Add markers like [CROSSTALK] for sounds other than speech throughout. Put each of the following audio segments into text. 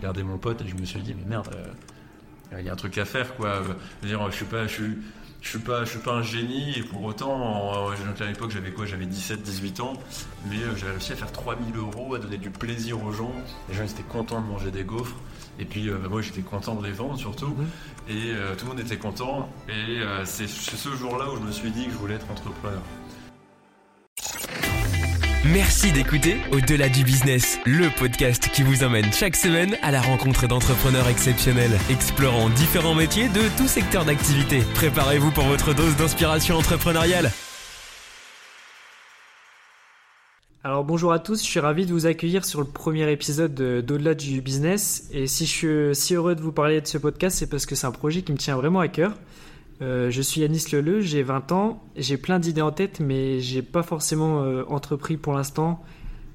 regardé mon pote et je me suis dit, mais merde, euh, il y a un truc à faire, quoi. Je, veux dire, je suis pas, je suis, je suis pas, je suis pas un génie et pour autant, à l'époque, j'avais quoi J'avais 17, 18 ans, mais j'avais réussi à faire 3000 euros, à donner du plaisir aux gens. Les gens étaient contents de manger des gaufres. Et puis moi j'étais content de les vendre surtout. Et tout le monde était content. Et c'est ce jour-là où je me suis dit que je voulais être entrepreneur. Merci d'écouter Au-delà du business, le podcast qui vous emmène chaque semaine à la rencontre d'entrepreneurs exceptionnels, explorant différents métiers de tout secteur d'activité. Préparez-vous pour votre dose d'inspiration entrepreneuriale. Alors bonjour à tous, je suis ravi de vous accueillir sur le premier épisode d'Au-delà du business. Et si je suis si heureux de vous parler de ce podcast, c'est parce que c'est un projet qui me tient vraiment à cœur. Euh, je suis Yanis Leleu, j'ai 20 ans, j'ai plein d'idées en tête, mais j'ai pas forcément euh, entrepris pour l'instant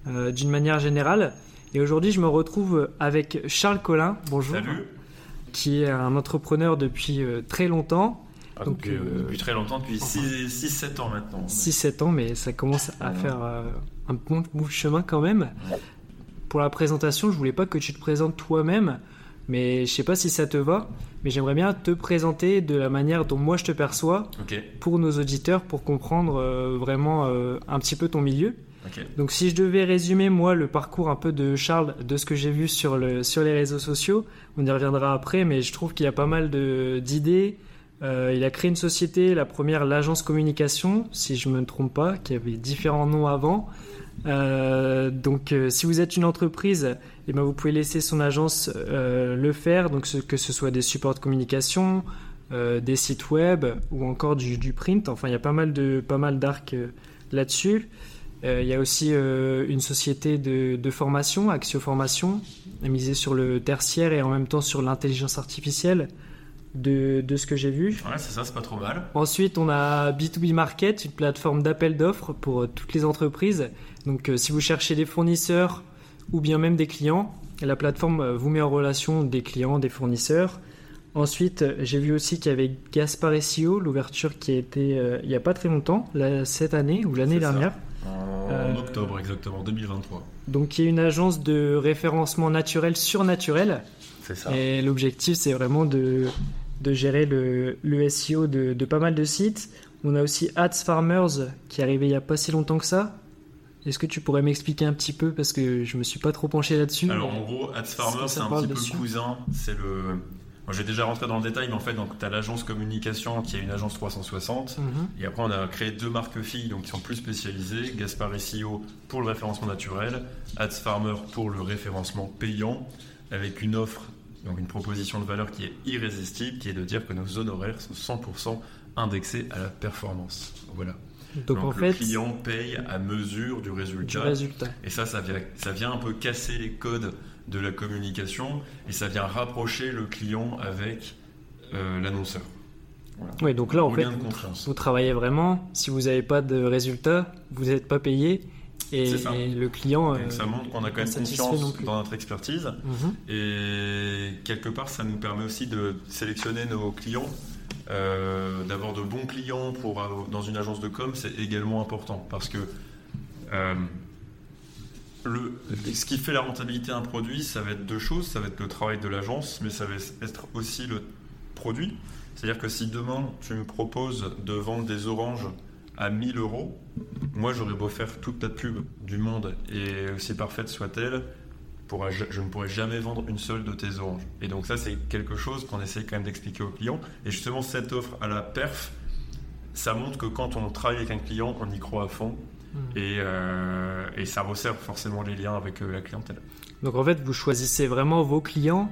euh, d'une manière générale. Et aujourd'hui, je me retrouve avec Charles Collin, bonjour, Salut. qui est un entrepreneur depuis très longtemps. Ah, donc, depuis, très longtemps, depuis 6-7 ans maintenant. 6-7 ans, mais ça commence à faire un bon bout de chemin quand même. Pour la présentation, je voulais pas que tu te présentes toi-même, mais je sais pas si ça te va mais j'aimerais bien te présenter de la manière dont moi je te perçois pour nos auditeurs, pour comprendre euh, vraiment euh, un petit peu ton milieu. Donc si je devais résumer moi le parcours un peu de Charles, de ce que j'ai vu sur, le, sur les réseaux sociaux, on y reviendra après, mais je trouve qu'il y a pas mal d'idées. Euh, il a créé une société, la première, l'agence communication, si je ne me trompe pas, qui avait différents noms avant. Euh, donc, euh, si vous êtes une entreprise, eh ben, vous pouvez laisser son agence euh, le faire, donc que ce soit des supports de communication, des sites web ou encore du, print. Enfin, il y a pas mal de pas mal d'arcs là-dessus. il y a aussi une société de, de, formation, Axio Formation, misée sur le tertiaire et en même temps sur l'intelligence artificielle. De, de, ce que j'ai vu. Ouais, c'est ça, c'est pas trop mal. Ensuite, on a B2B Market, une plateforme d'appel d'offres pour toutes les entreprises donc euh, si vous cherchez des fournisseurs ou bien même des clients, la plateforme euh, vous met en relation des clients, des fournisseurs. Ensuite, euh, j'ai vu aussi qu'il y avait Gaspar SEO, l'ouverture qui a été il n'y a pas très longtemps, cette année ou l'année dernière. En octobre exactement, 2023. Donc il y a une agence de référencement naturel surnaturel. C'est ça. Et l'objectif c'est vraiment de, de gérer le, le SEO de, de, pas mal de sites. On a aussi Ads Farmers qui est arrivé il n'y a pas si longtemps que ça, est-ce que tu pourrais m'expliquer un petit peu parce que je me suis pas trop penché là-dessus Alors en gros, Ads Farmer, c'est un petit peu le cousin. C'est le. Moi, j'ai déjà rentré dans le détail, mais en fait, donc tu as l'agence communication qui est une agence 360, mhm. et après on a créé deux marques filles donc qui sont plus spécialisées, Gaspard SEO pour le référencement naturel, Ads Farmer pour le référencement payant, avec une offre, donc une proposition de valeur qui est irrésistible, qui est de dire que nos honoraires sont 100% indexés à la performance. Voilà. Donc, en le fait, client paye à mesure du résultat. Et ça, ça vient, ça vient un peu casser les codes de la communication et ça vient rapprocher le client avec euh, l'annonceur. Oui, donc là, en fait, vous, travaillez vraiment. Si vous n'avez pas de résultat, vous n'êtes pas payé. Et, le client. Euh, ça montre qu'on a quand même confiance dans notre expertise. Mhm. Et quelque part, ça nous permet aussi de sélectionner nos clients euh, d'avoir de bons clients pour, dans une agence de com, c'est également important parce que euh, le, ce qui fait la rentabilité d'un produit, ça va être deux choses. Ça va être le travail de l'agence, mais ça va être aussi le produit. C'est-à-dire que si demain tu me proposes de vendre des oranges à 1000 euros, moi j'aurais beau faire toute la pub du monde et aussi parfaite soit-elle, je ne pourrais jamais vendre une seule de tes oranges. Et donc ça, c'est quelque chose qu'on essaie quand même d'expliquer aux clients. Et justement, cette offre à la perf, ça montre que quand on travaille avec un client, on y croit à fond. Hmm. Euh, et, ça resserre forcément les liens avec euh, la clientèle. Donc en fait, vous choisissez vraiment vos clients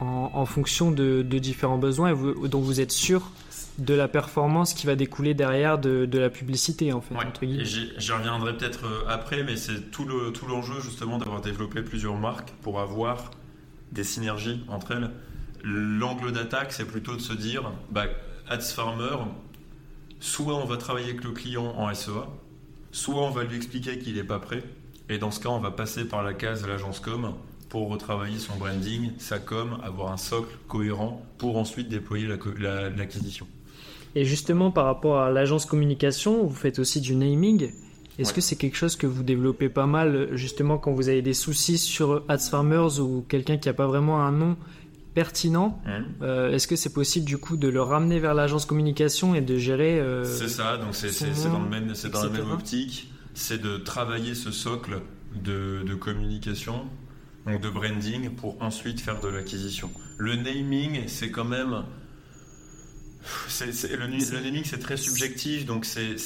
en, fonction de, différents besoins et dont vous êtes sûr de la performance qui va découler derrière de, la publicité en fait. J'y reviendrai peut-être euh, après, mais c'est tout le tout l'enjeu justement d'avoir développé plusieurs marques pour avoir des synergies entre elles. L'angle d'attaque, c'est plutôt de se dire, bah, Ads Farmer, soit on va travailler avec le client en SEA, soit on va lui expliquer qu'il n'est pas prêt, et dans ce cas, on va passer par la case de l'agence com pour retravailler son branding, sa com, avoir un socle cohérent pour ensuite déployer l'acquisition. Et justement, par rapport à l'agence communication, vous faites aussi du naming. Est-ce que c'est quelque chose que vous développez pas mal justement quand vous avez des soucis sur Ads Farmers ou quelqu'un qui n'a pas vraiment un nom pertinent euh, Est-ce que c'est possible du coup de le ramener vers l'agence communication et de gérer euh, C'est ça, donc c'est dans, le même, dans la même optique, c'est de travailler ce socle de, de communication, donc de branding, pour ensuite faire de l'acquisition. Le naming, c'est quand même... le, le naming, c'est très subjectif, donc c'est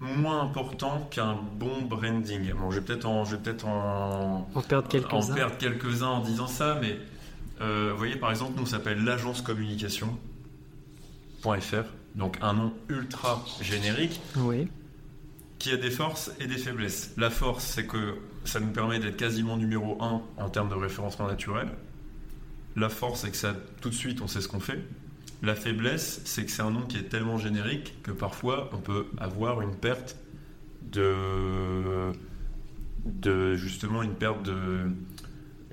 moins important qu'un bon branding. Bon, je vais peut-être en, peut en, en perdre quelques-uns en, disant ça, mais euh, vous voyez, par exemple, nous, on s'appelle l'agence communication.fr, donc un nom ultra générique. Oui. Qui a des forces et des faiblesses. La force, c'est que ça nous permet d'être quasiment numéro 1 en termes de référencement naturel. La force, c'est que ça, tout de suite, on sait ce qu'on fait. La faiblesse, c'est que c'est un nom qui est tellement générique que parfois on peut avoir une perte de, justement une perte de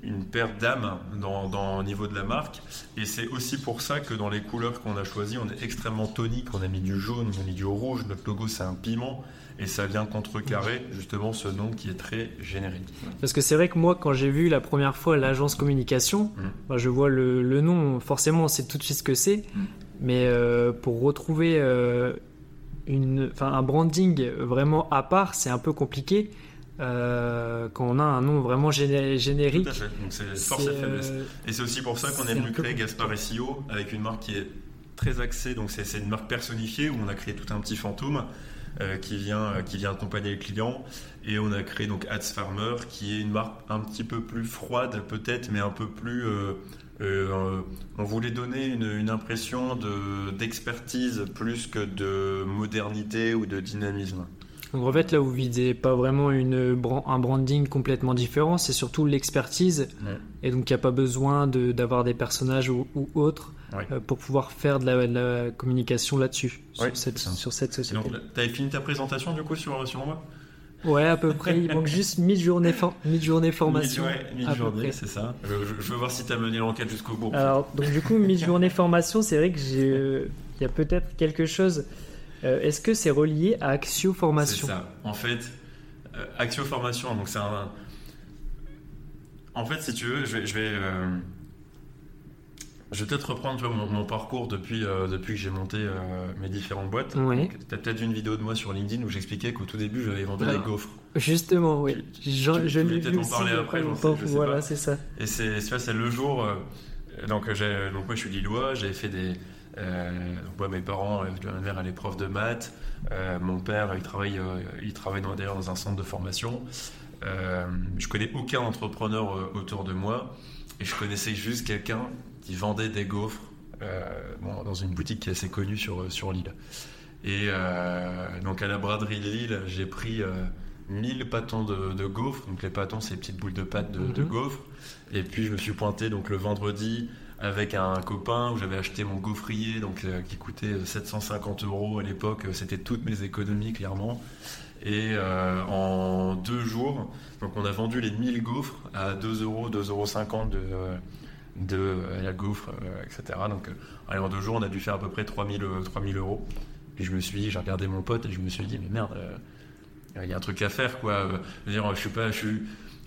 une perte d'âme dans, dans, au niveau de la marque. Et c'est aussi pour ça que dans les couleurs qu'on a choisies, on est extrêmement tonique. On a mis du jaune, on a mis du rouge. Notre logo, c'est un piment. Et ça vient contrecarrer justement ce nom qui est très générique. Parce que c'est vrai que moi, quand j'ai vu la première fois l'agence communication, mmh. bah, je vois le, le, nom, forcément, on sait tout de suite ce que c'est. Mmh. Mais euh, pour retrouver euh, une, un branding vraiment à part, c'est un peu compliqué. Euh, quand on a un nom vraiment générique. Tout à fait. Donc c'est force et faiblesse. Et c'est aussi pour ça qu'on a voulu créer Gaspard SEO avec une marque qui est très axée. Donc c'est une marque personnifiée où on a créé tout un petit fantôme euh, qui, vient, euh, qui vient accompagner le client. Et on a créé donc Ads Farmer, qui est une marque un petit peu plus froide peut-être, mais un peu plus... Euh, on voulait donner une, impression d'expertise plus que de modernité ou de dynamisme. Donc en fait, là, vous visez pas vraiment une, un branding complètement différent, c'est surtout l'expertise. Et donc, il n'y a pas besoin d'avoir des personnages ou, ou autres euh, pour pouvoir faire de la, communication là-dessus, sur, cette, sur cette société. Tu avais fini ta présentation du coup sur, sur moi? Ouais, à peu près. Il manque juste mid-journée mid formation. Mid-journée, c'est ça. Je, veux voir si tu as mené l'enquête jusqu'au bout. Alors, donc du coup, mid-journée formation, c'est vrai que j'ai. Il y a peut-être quelque chose. Euh, est-ce que c'est relié à Axio Formation C'est ça. En fait, euh, Axio Formation, donc c'est un. En fait, si tu veux, je vais. Je vais je vais peut-être reprendre mon, parcours depuis, euh, depuis que j'ai monté euh, mes différentes boîtes. Oui. Tu as peut-être vu une vidéo de moi sur LinkedIn où j'expliquais qu'au tout début, j'avais vendu des gaufres. Justement, oui. je, l'ai vu en parler après. voilà, c'est ça. Et c'est c'est le jour. Euh, donc, donc, moi, je suis lillois. J'avais fait des. Donc moi, mes parents, ma mère, elle est prof de maths. mon père, il travaille, il travaille dans, dans un centre de formation. je connais aucun entrepreneur autour de moi. Et je connaissais juste quelqu'un qui vendait des gaufres euh, dans une boutique qui est assez connue sur, sur l'île. Et euh, donc à la braderie de Lille, j'ai pris 1000 euh, pâtons de, gaufres. Donc les pâtons, c'est les petites boules de pâte de, de, mhm. gaufres. Et puis je me suis pointé donc le vendredi avec un copain où j'avais acheté mon gaufrier donc qui coûtait 750 euros à l'époque. C'était toutes mes économies clairement. Et en deux jours, donc on a vendu les 1000 gaufres à 2 euros, 2,50 euros de, de euh, la gaufre, euh, etc. Donc, euh, en deux jours, on a dû faire à peu près 3000, 3000 euros. Puis je me suis dit, j'ai regardé mon pote et je me suis dit, mais merde, il y a un truc à faire, quoi. Je, dire, je suis pas, je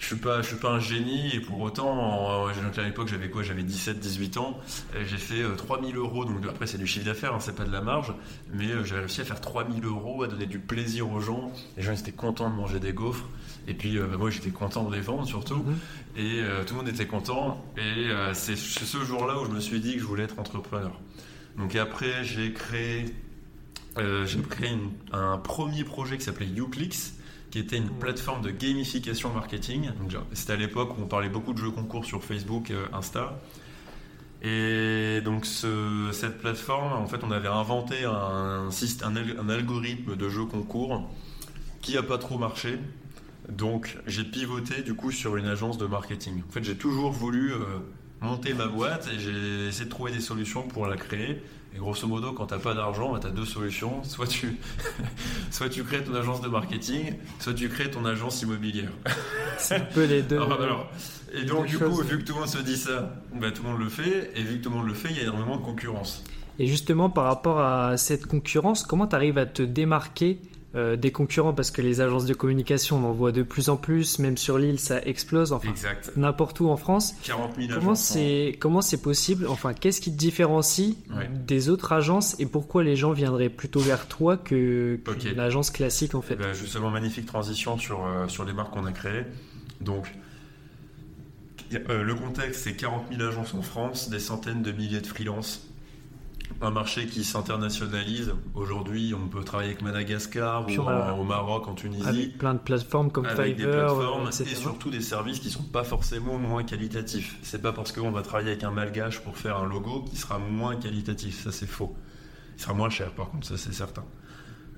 je suis pas, je suis pas un génie et pour autant, à l'époque, j'avais quoi J'avais 17, 18 ans. J'ai fait 3000 euros. Donc après, c'est du chiffre d'affaires, hein, c'est pas de la marge, mais j'ai réussi à faire 3000 euros, à donner du plaisir aux gens. Les gens étaient contents de manger des gaufres. Et puis bah, moi, j'étais content de les vendre surtout. Mhm. Et euh, tout le monde était content. Et euh, c'est ce jour-là où je me suis dit que je voulais être entrepreneur. Donc après, j'ai créé, euh, j'ai créé un premier projet qui s'appelait Uclix, qui était une plateforme de gamification marketing. C'était à l'époque où on parlait beaucoup de jeux concours sur Facebook, Insta. Et donc cette plateforme, en fait, on avait inventé un, un, un algorithme de jeux concours qui n'a pas trop marché. Donc j'ai pivoté du coup sur une agence de marketing. En fait, j'ai toujours voulu euh, monter ma boîte et j'ai essayé de trouver des solutions pour la créer. Et grosso modo, quand tu n'as pas d'argent, bah, tu as deux solutions. Soit tu, [LAUGHS] soit tu crées ton agence de marketing, soit tu crées ton agence immobilière. [LAUGHS] C'est un peu les deux. et donc, du coup, vu que tout le monde se dit ça, bah, tout le monde le fait. Et vu que tout le monde le fait, il y a énormément de concurrence. Et justement, par rapport à cette concurrence, comment tu arrives à te démarquer euh, des concurrents parce que les agences de communication, on en voit de plus en plus, même sur l'île, ça explose, enfin n'importe où en France. 40 000 comment c'est comment c'est possible? Enfin, qu'est-ce qui te différencie des autres agences et pourquoi les gens viendraient plutôt vers toi que, l'agence classique en fait? Ben Justement, magnifique transition sur euh, sur les marques qu'on a créées. Donc euh, le contexte, c'est 40 000 agences en France, des centaines de milliers de freelances un marché qui s'internationalise. Aujourd'hui, on peut travailler avec Madagascar ou au Maroc, en Tunisie. Avec plein de plateformes comme avec Fiverr, et surtout des services qui sont pas forcément moins qualitatifs. C'est pas parce qu'on va travailler avec un malgache pour faire un logo qui sera moins qualitatif. Ça, c'est faux. Il sera moins cher, par contre, ça, c'est certain.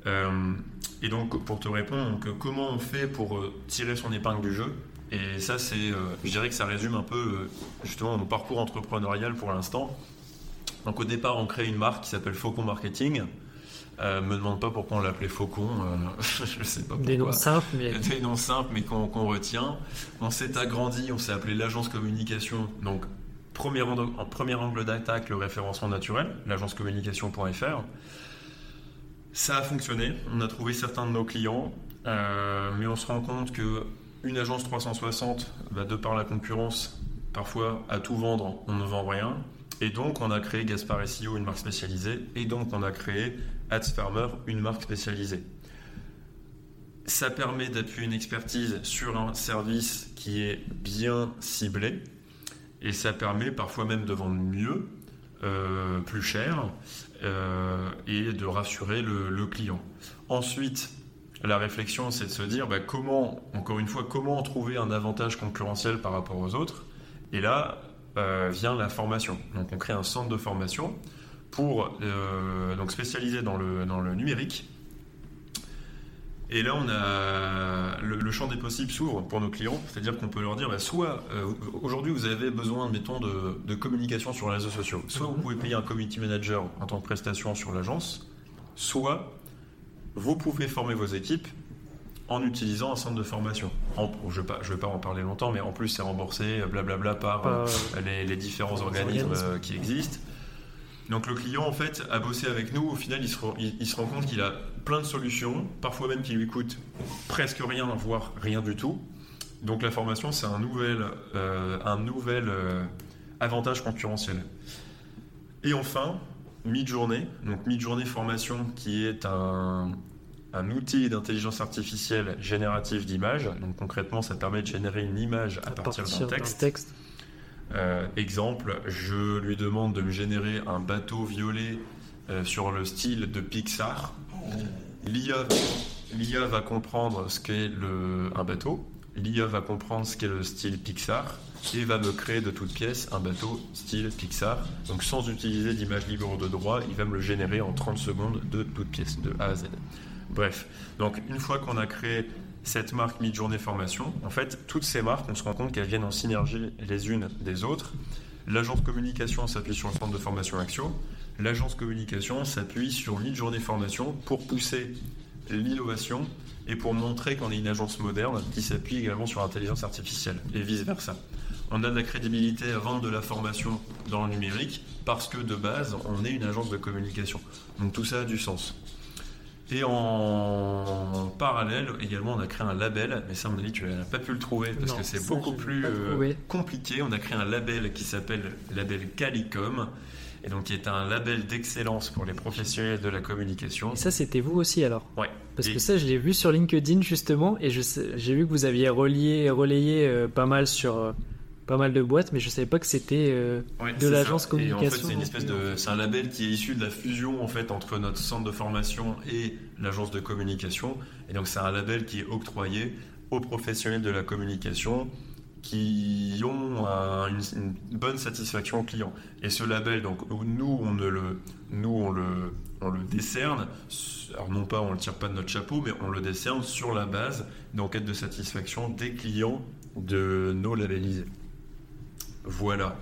Euh, et donc, pour te répondre, comment on fait pour euh, tirer son épingle du jeu? Et ça, c'est, euh, je dirais que ça résume un peu justement mon parcours entrepreneurial pour l'instant. Donc au départ, on crée une marque qui s'appelle Faucon Marketing. Euh, me demande pas pourquoi on l'appelait Faucon, euh, [LAUGHS] je sais pas pourquoi. [LAUGHS] Des noms simples, mais des noms simples, mais qu'on retient. On s'est agrandi, on s'est appelé l'agence communication. Donc premier en premier angle d'attaque, le référencement naturel, l'agencecommunication.fr. Ça a fonctionné. On a trouvé certains de nos clients, euh, mais on se rend compte que une agence 360, bah, de par la concurrence, parfois à tout vendre, on ne vend rien. Et donc, on a créé Gaspard SEO, une marque spécialisée, et donc on a créé Ads une marque spécialisée. Ça permet d'appuyer une expertise sur un service qui est bien ciblé, et ça permet parfois même de vendre mieux, euh, plus cher, euh, et de rassurer le, client. Ensuite, la réflexion, c'est de se dire bah, comment, encore une fois, comment trouver un avantage concurrentiel par rapport aux autres. Et là, euh, vient la formation. Donc on crée un centre de formation pour euh, donc spécialisé dans le, dans le numérique. Et là, on a le, champ des possibles s'ouvre pour nos clients, c'est-à-dire qu'on peut leur dire, bah, soit euh, aujourd'hui vous avez besoin, mettons, de, de, communication sur les réseaux sociaux, soit vous pouvez payer un community manager en tant que prestation sur l'agence, soit vous pouvez former vos équipes en utilisant un centre de formation. je ne vais, pas en parler longtemps, mais en plus c'est remboursé, blablabla, par euh, les, différents organismes euh, qui existent. Donc le client, en fait, a bossé avec nous. Au final, il se, rend compte qu'il a plein de solutions, parfois même qui lui coûtent presque rien, voire rien du tout. Donc la formation, c'est un nouvel, euh, un nouvel avantage concurrentiel. Et enfin, mid-journée, donc mid-journée formation qui est un, un outil d'intelligence artificielle générative d'images. Donc concrètement, ça permet de générer une image à, partir, d'un texte. Euh, exemple, je lui demande de me générer un bateau violet euh, sur le style de Pixar. L'IA va comprendre ce qu'est un bateau. L'IA va comprendre ce qu'est le style Pixar et va me créer de toutes pièces un bateau style Pixar. Donc sans utiliser d'image libre de droit, il va me le générer en 30 secondes de toutes pièces, de A à Z. Bref, donc une fois qu'on a créé cette marque mid-journée formation, en fait, toutes ces marques, on se rend compte qu'elles viennent en synergie les unes des autres. L'agence communication s'appuie sur le centre de formation Axio. L'agence communication s'appuie sur mid-journée formation pour pousser l'innovation et pour montrer qu'on est une agence moderne qui s'appuie également sur l'intelligence artificielle et vice-versa. On a de la crédibilité à vendre de la formation dans le numérique parce que de base, on est une agence de communication. Donc tout ça a du sens. Et en parallèle, également, on a créé un label, mais ça, on a dit, tu n'as pas pu le trouver parce que c'est beaucoup plus euh, compliqué. On a créé un label qui s'appelle label Calicom, et donc qui est un label d'excellence pour les professionnels de la communication. Et ça, c'était vous aussi alors? Ouais. Parce que ça, je l'ai vu sur LinkedIn justement, et j'ai vu que vous aviez relié, relayé euh, pas mal sur. Pas mal de boîtes, mais je savais pas que c'était euh, de l'agence communication. en fait, c'est une espèce de, c'est un label qui est issu de la fusion en fait entre notre centre de formation et l'agence de communication. Et donc, c'est un label qui est octroyé aux professionnels de la communication qui ont une, bonne satisfaction client. Et ce label, donc nous on le, nous on le, on le décerne. Alors non pas on le tire pas de notre chapeau, mais on le décerne sur la base d'enquête de satisfaction des clients de nos labellisés. Voilà.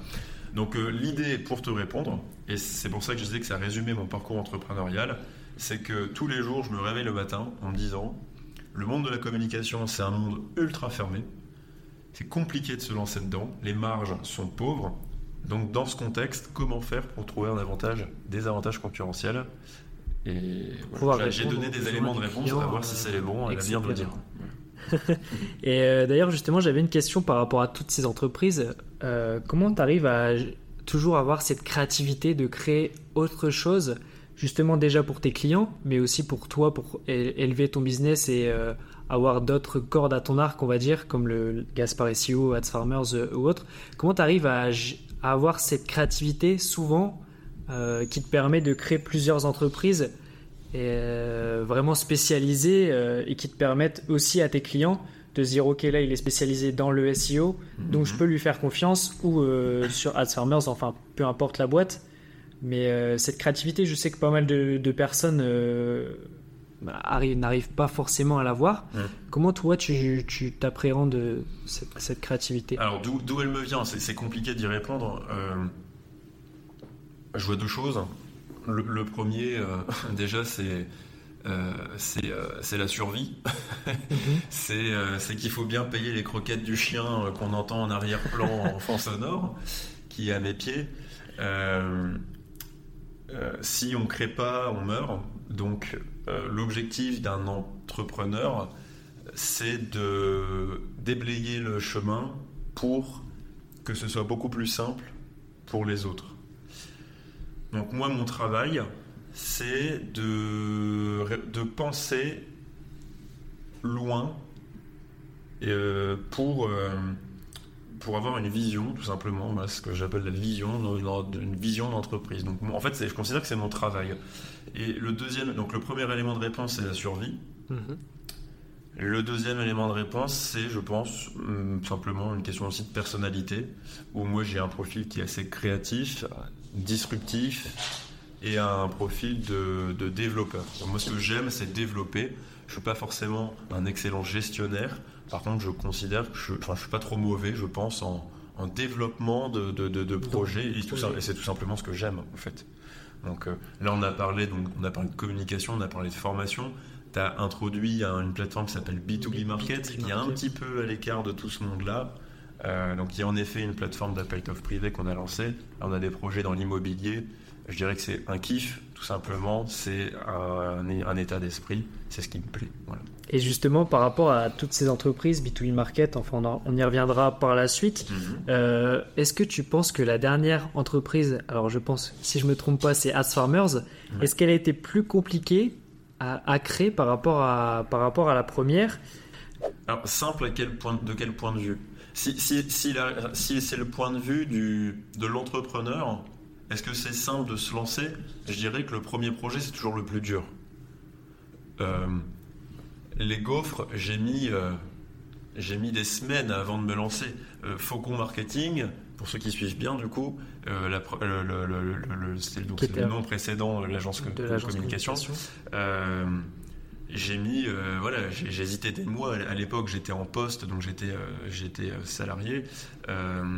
Donc euh, l'idée pour te répondre, et c'est pour ça que je disais que ça résumait mon parcours entrepreneurial, c'est que tous les jours je me réveille le matin en me disant, le monde de la communication c'est un monde ultra fermé, c'est compliqué de se lancer dedans, les marges sont pauvres, donc dans ce contexte, comment faire pour trouver un avantage, des avantages concurrentiels? Et j'ai donné des éléments de réponse, à voir si c'est les bons, à l'avenir de le dire. [LAUGHS] et euh, d'ailleurs, justement, j'avais une question par rapport à toutes ces entreprises. Euh, comment tu arrives à toujours avoir cette créativité de créer autre chose, justement déjà pour tes clients, mais aussi pour toi, pour élever ton business et euh, avoir d'autres cordes à ton arc, on va dire, comme le Gaspar SEO, Ads Farmers ou autre? Comment tu arrives à, avoir cette créativité souvent qui te permet de créer plusieurs entreprises euh, vraiment spécialisés euh, et qui te permettent aussi à tes clients de dire ok là il est spécialisé dans le SEO donc je mhm. peux lui faire confiance ou euh, sur AdFarmers enfin peu importe la boîte. Mais cette créativité je sais que pas mal de, personnes bah, n'arrivent pas forcément à l'avoir comment toi tu t'appréhendes cette, cette créativité? Alors d'où elle me vient? C'est compliqué d'y répondre. Je vois deux choses le, premier, euh, [LAUGHS] déjà, c'est euh, euh, c'est la survie. [LAUGHS] Mhm. c'est qu'il faut bien payer les croquettes du chien qu'on entend en arrière-plan en fond sonore, qui est à mes pieds. si on ne crée pas, on meurt. Donc l'objectif d'un entrepreneur, c'est de déblayer le chemin pour que ce soit beaucoup plus simple pour les autres. Donc moi, mon travail, c'est de, de penser loin euh, pour, euh, pour avoir une vision, tout simplement, ce que j'appelle la vision, une, vision d'entreprise. Donc en fait, je considère que c'est mon travail. Et le deuxième, donc le premier élément de réponse, c'est la survie. Mm-hmm. Le deuxième élément de réponse, c'est, je pense, hum, simplement une question aussi de personnalité, où moi j'ai un profil qui est assez créatif, disruptif et un profil de, développeur. moi, ce que j'aime, c'est développer. Je suis pas forcément un excellent gestionnaire. Par contre, je considère que je, enfin, je suis pas trop mauvais, je pense, en, développement de, de, projets. Et, c'est tout simplement ce que j'aime, en fait. Donc euh, là, on a parlé, donc on a parlé de communication, on a parlé de formation. Tu as introduit une plateforme qui s'appelle B2B Market, qui est un petit peu à l'écart de tout ce monde-là. Euh, donc il y a en effet une plateforme d'appel d'offres privé qu'on a lancée. On a des projets dans l'immobilier. Je dirais que c'est un kiff, tout simplement. C'est un, état d'esprit. C'est ce qui me plaît. Et justement, par rapport à toutes ces entreprises, B2B Market, enfin on, y reviendra par la suite, mhm. euh, est-ce que tu penses que la dernière entreprise, alors je pense, si je me trompe pas, c'est Ads Farmers, est-ce qu'elle a été plus compliquée à, créer par rapport à, par rapport à la première? Alors simple, à quel point, de quel point de vue? Si, si, si, c'est le point de vue du, de l'entrepreneur, est-ce que c'est simple de se lancer? Je dirais que le premier projet, c'est toujours le plus dur. Euh, les gaufres, j'ai mis, euh, j'ai mis des semaines avant de me lancer. Euh, Faucon Marketing, pour ceux qui suivent bien, du coup, le, le, nom précédent, l'agence de, de, communication j'ai mis, euh, voilà, j'ai hésité des mois. À l'époque, j'étais en poste, donc j'étais euh, j'étais euh, salarié.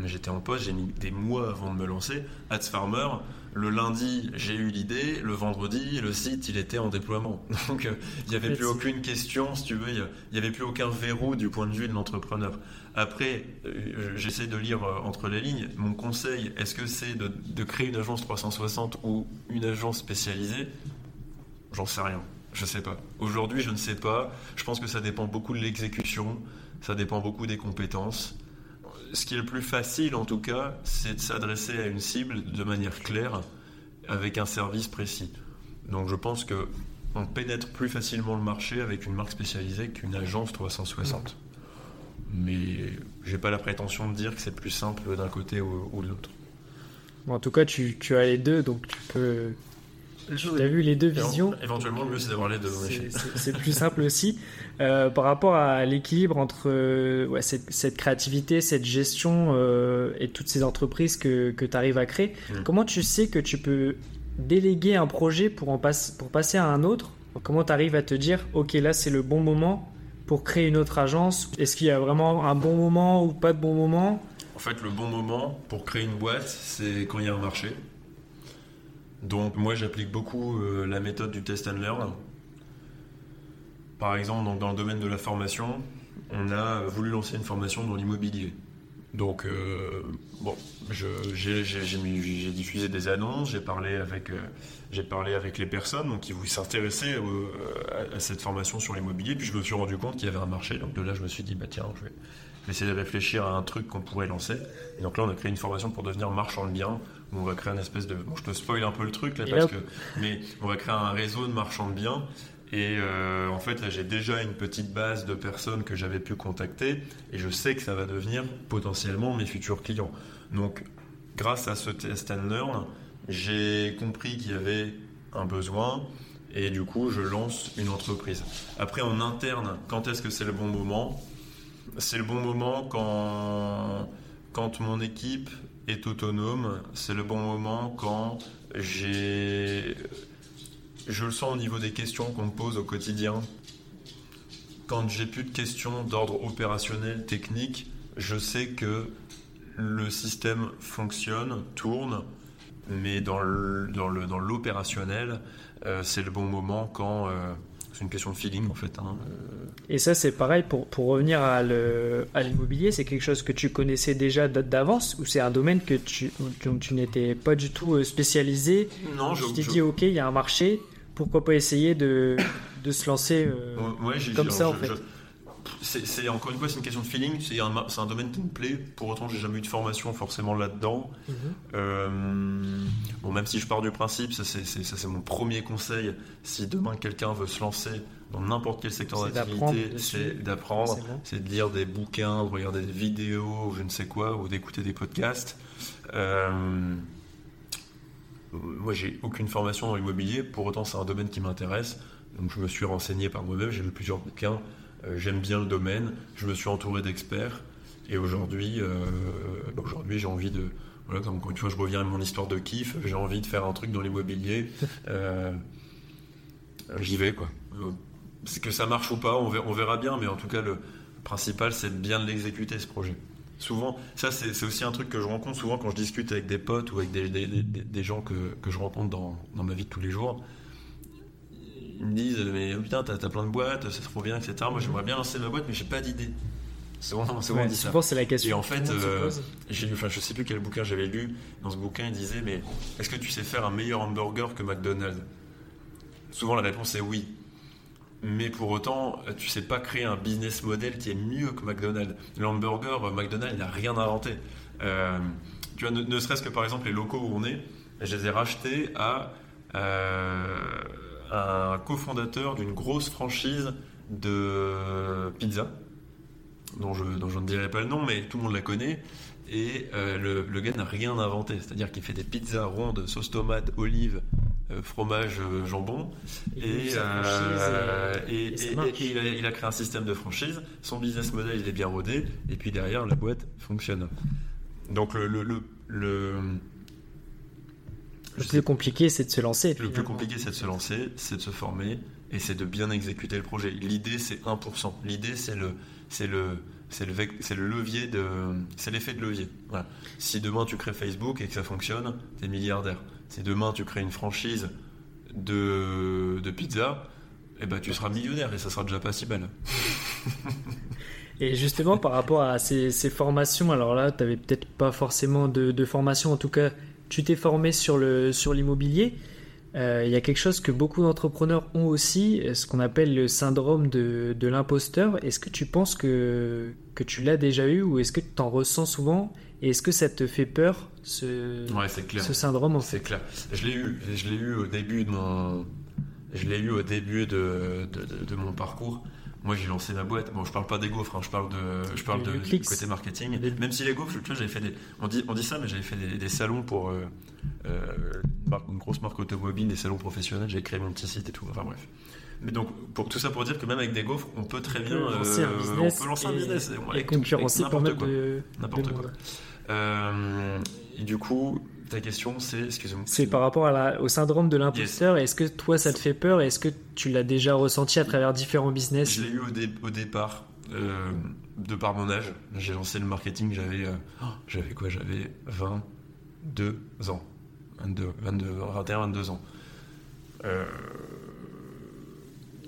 j'étais en poste, j'ai mis des mois avant de me lancer. Ads Farmer, le lundi, j'ai eu l'idée. Le vendredi, le site, il était en déploiement. [LAUGHS] Donc, il n'y avait plus aucune question, si tu veux. Il n'y avait plus aucun verrou du point de vue de l'entrepreneur. Après, j'essaie de lire entre les lignes. Mon conseil, est-ce que c'est de, de créer une agence 360 ou une agence spécialisée? J'en sais rien. Je sais pas. Aujourd'hui, je ne sais pas. Je pense que ça dépend beaucoup de l'exécution, ça dépend beaucoup des compétences. Ce qui est le plus facile, en tout cas, c'est de s'adresser à une cible de manière claire, avec un service précis. Donc, je pense que on pénètre plus facilement le marché avec une marque spécialisée qu'une agence 360. Mais j'ai pas la prétention de dire que c'est plus simple d'un côté ou, de l'autre. en tout cas, tu, as les deux, donc tu peux tu as vu les deux visions. Éventuellement, le mieux, c'est d'avoir les deux. C'est plus simple aussi. Euh, par rapport à l'équilibre entre euh, ouais, cette, cette, créativité, cette gestion euh, et toutes ces entreprises que, que tu arrives à créer, mm. comment tu sais que tu peux déléguer un projet pour, en passe, pour passer à un autre? Comment tu arrives à te dire, OK, là, c'est le bon moment pour créer une autre agence? Est-ce qu'il y a vraiment un bon moment ou pas de bon moment? En fait, le bon moment pour créer une boîte, c'est quand il y a un marché. Donc moi j'applique beaucoup euh, la méthode du test and learn. Par exemple, dans le domaine de la formation, on a voulu lancer une formation dans l'immobilier. Donc, bon, j'ai diffusé des annonces, j'ai parlé avec j'ai parlé avec les personnes donc, qui s'intéressaient à, à, cette formation sur l'immobilier, puis je me suis rendu compte qu'il y avait un marché. Donc de là, je me suis dit, bah tiens, je vais, essayer de réfléchir à un truc qu'on pourrait lancer. Et donc là, on a créé une formation pour devenir marchand de biens, où on va créer une espèce de... Bon, je te spoil un peu le truc là, parce que... Mais on va créer un réseau de marchands de biens. Et euh, en fait, là, j'ai déjà une petite base de personnes que j'avais pu contacter, et je sais que ça va devenir potentiellement mes futurs clients. Donc, grâce à ce test and learn, j'ai compris qu'il y avait un besoin et du coup je lance une entreprise. Après en interne, quand est-ce que c'est le bon moment? C'est le bon moment quand, quand mon équipe est autonome, c'est le bon moment quand j'ai je le sens au niveau des questions qu'on me pose au quotidien. Quand j'ai plus de questions d'ordre opérationnel, technique, je sais que le système fonctionne, tourne, mais dans l'opérationnel, dans euh, c'est le bon moment quand euh, c'est une question de feeling en fait. Hein, euh. Et ça c'est pareil pour, pour revenir à l'immobilier, c'est quelque chose que tu connaissais déjà d'avance ou c'est un domaine que tu, dont tu n'étais pas du tout spécialisé? Non, je t'ai dit ok il y a un marché, pourquoi pas essayer de, de se lancer comme ça en fait? C'est encore une fois c'est une question de feeling. C'est un, un, domaine qui me plaît. Pour autant j'ai jamais eu de formation forcément là-dedans. Mhm. euh, bon même si je pars du principe ça c'est mon premier conseil. Si demain quelqu'un veut se lancer dans n'importe quel secteur d'activité c'est d'apprendre. C'est de lire des bouquins de regarder des vidéos ou je ne sais quoi ou d'écouter des podcasts. Euh, moi j'ai aucune formation dans l'immobilier. Pour autant c'est un domaine qui m'intéresse. Donc je me suis renseigné par moi-même. J'ai lu plusieurs bouquins j'aime bien le domaine, je me suis entouré d'experts. Et aujourd'hui, euh, aujourd'hui j'ai envie de. Voilà, comme encore une fois, je reviens à mon histoire de kiff, j'ai envie de faire un truc dans l'immobilier. [LAUGHS] Euh, j'y vais, quoi. C'est que ça marche ou pas, on verra, bien, mais en tout cas, le principal, c'est bien de l'exécuter, ce projet. Souvent, ça, c'est aussi un truc que je rencontre souvent quand je discute avec des potes ou avec des, gens que, que, je rencontre dans, dans ma vie de tous les jours ils me disent mais putain t'as as plein de boîtes c'est trop bien etc moi j'aimerais bien lancer ma boîte mais j'ai pas d'idée vraiment, souvent dit ça. c'est la question. Et en fait, euh, j'ai lu, enfin, je sais plus quel bouquin j'avais lu. Dans ce bouquin, il disait Mais est-ce que tu sais faire un meilleur hamburger que McDonald's? Souvent, la réponse est oui. Mais pour autant, tu sais pas créer un business model qui est mieux que McDonald's. L'hamburger, McDonald's, il n'a rien inventé. Euh, tu vois, ne, serait-ce que par exemple les locaux où on est, je les ai rachetés à. Euh, un cofondateur d'une grosse franchise de pizza, dont je, dont je, ne dirai pas le nom, mais tout le monde la connaît. Et euh, le, le, gars n'a rien inventé, c'est-à-dire qu'il fait des pizzas rondes, sauce tomate, olive, euh, fromage, euh, jambon. Et, et, il, a, créé un système de franchise. Son business model il est bien rodé, et puis derrière la boîte fonctionne. Donc le, le, le le plus compliqué, c'est de se lancer. Le plus compliqué, c'est de se lancer, c'est de se former et c'est de bien exécuter le projet. L'idée, c'est 1%. L'idée, c'est le, c'est le, c'est le, c'est le levier de, c'est l'effet de levier. Si demain tu crées Facebook et que ça fonctionne, t'es milliardaire. Si demain tu crées une franchise de, de pizza, eh ben tu seras millionnaire et ça sera déjà pas si mal. Et justement, par rapport à ces, formations, alors là, tu n'avais peut-être pas forcément de, de, formation, en tout cas tu t'es formé sur le sur l'immobilier. Euh, il y a quelque chose que beaucoup d'entrepreneurs ont aussi, ce qu'on appelle le syndrome de, de l'imposteur. Est-ce que tu penses que, que tu l'as déjà eu ou est-ce que tu en ressens souvent? Et est-ce que ça te fait peur, ce, ce syndrome? C'est clair. Je l'ai eu, je l'ai eu au début de mon, je l'ai eu au début de, de, de mon parcours. Moi, j'ai lancé ma boîte. Bon, je parle pas des gaufres, hein, je parle de, je parle de, côté marketing. Même si les gaufres, tu vois, j'avais fait des, on dit, on dit ça, mais j'avais fait des, salons pour euh, euh, une, grosse marque automobile, des salons professionnels. J'ai créé mon petit site et tout. Enfin bref. Mais donc, pour, tout ça pour dire que même avec des gaufres, on peut très bien, lancer un euh, business on peut lancer un business et, et concurrencer n'importe quoi. N'importe quoi. et du coup, ta question, c'est, excusez-moi. C'est par rapport au syndrome de l'imposteur. Est-ce que toi, ça te fait peur Est-ce que tu l'as déjà ressenti à travers différents business? Je l'ai eu au, départ, euh, de par mon âge. J'ai lancé le marketing, j'avais, euh, j'avais quoi? J'avais 22 ans. 22, 22, 21, 22 ans. Euh,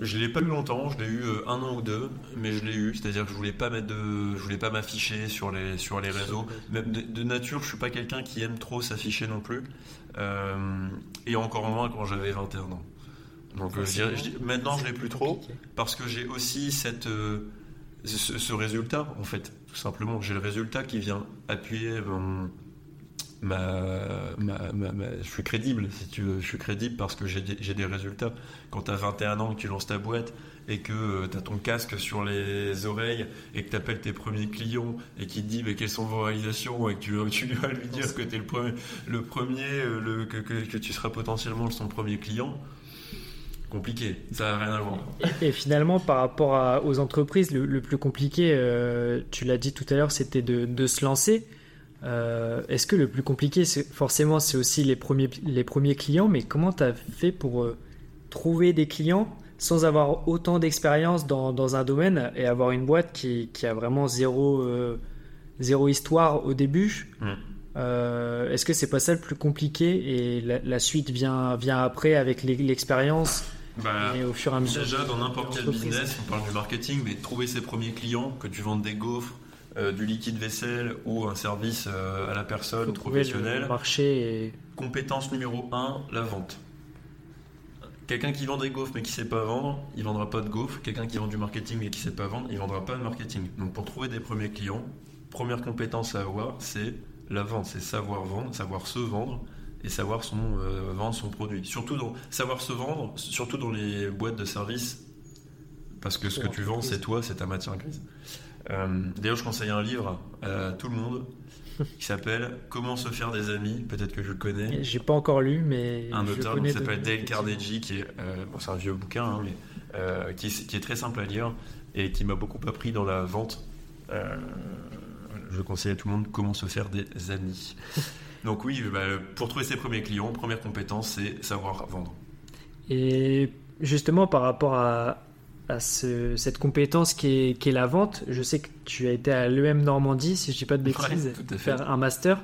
Je l'ai pas eu longtemps, je l'ai eu euh, un an ou deux, mais je l'ai eu. C'est-à-dire que je voulais pas mettre de, je voulais pas m'afficher sur les sur les réseaux. Même de, nature, je suis pas quelqu'un qui aime trop s'afficher non plus, euh, et encore moins quand j'avais 21 ans. Donc je maintenant je l'ai plus trop parce que j'ai aussi cette ce, résultat en fait, tout simplement. J'ai le résultat qui vient appuyer mon je suis crédible, si tu. Je suis crédible parce que j'ai des, résultats. Quand tu as 21 ans que tu lances ta boîte et que euh, tu as ton casque sur les oreilles et que tu appelles tes premiers clients et qui te dit mais quelles sont vos réalisations? Et que tu, [LAUGHS] tu vas lui dire que tu le premier, le premier euh, le, que, que, tu seras potentiellement son premier client, compliqué, ça n'a rien à voir. Et, finalement, par rapport aux entreprises, le, plus compliqué, euh, tu l'as dit tout à l'heure, c'était de, de, se lancer. Euh, est-ce que le plus compliqué, forcément, c'est aussi les premiers, les premiers clients, mais comment tu as fait pour euh, trouver des clients sans avoir autant d'expérience dans, dans, un domaine et avoir une boîte qui, qui a vraiment zéro, euh, zéro histoire au début? Mm. Est-ce que c'est pas ça le plus compliqué et la, suite vient, vient après avec l'expérience bah, et au fur et à mesure Déjà, dans n'importe quel business, on parle du marketing, mais trouver ses premiers clients, que tu vendes des gaufres, euh, du liquide vaisselle ou un service euh, à la personne professionnelle. Marché Compétence numéro 1, la vente. Quelqu'un qui vend des gaufres mais qui ne sait pas vendre, il vendra pas de gaufres. Quelqu'un qui vend du marketing mais qui ne sait pas vendre, il vendra pas de marketing. Donc pour trouver des premiers clients, première compétence à avoir, c'est la vente, c'est savoir vendre, savoir se vendre et savoir son, euh, vendre son produit. Surtout dans savoir se vendre, surtout dans les boîtes de services, parce que ce que tu vends, c'est toi, c'est ta matière grise. Euh, d'ailleurs, je conseille un livre à tout le monde qui s'appelle Comment se faire des amis. Peut-être que je le connais. J'ai pas encore lu, mais. Un auteur qui s'appelle Dale Carnegie, qui est, euh, bon, c'est un vieux bouquin, hein, mais euh, qui, est très simple à lire et qui m'a beaucoup appris dans la vente. je conseille à tout le monde comment se faire des amis. Donc oui, bah, pour trouver ses premiers clients, première compétence, c'est savoir vendre. Et justement, par rapport à, à cette compétence qui est, qui est, la vente. Je sais que tu as été à l'EM Normandie, si je ne dis pas de bêtises, faire un master.